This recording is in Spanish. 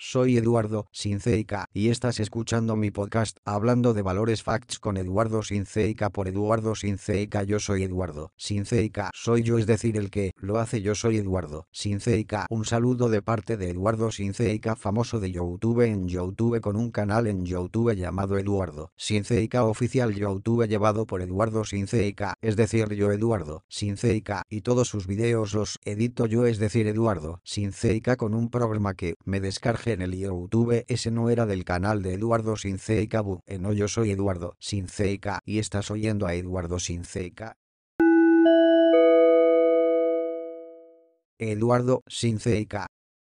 Soy Eduardo Sinceica y estás escuchando mi podcast hablando de valores facts con Eduardo Sinceica por Eduardo Sinceica. Yo soy Eduardo Sinceica, soy yo, es decir, el que lo hace. Yo soy Eduardo Sinceica. Un saludo de parte de Eduardo Sinceica, famoso de YouTube en YouTube con un canal en YouTube llamado Eduardo Sinceica Oficial YouTube llevado por Eduardo Sinceica, es decir, yo Eduardo Sinceica y todos sus videos los edito yo, es decir, Eduardo Sinceica con un programa que me descargué en el YouTube, ese no era del canal de Eduardo Sinceica Bu, eh, no yo soy Eduardo Sinceica y estás oyendo a Eduardo Sinceica. Eduardo Sinceica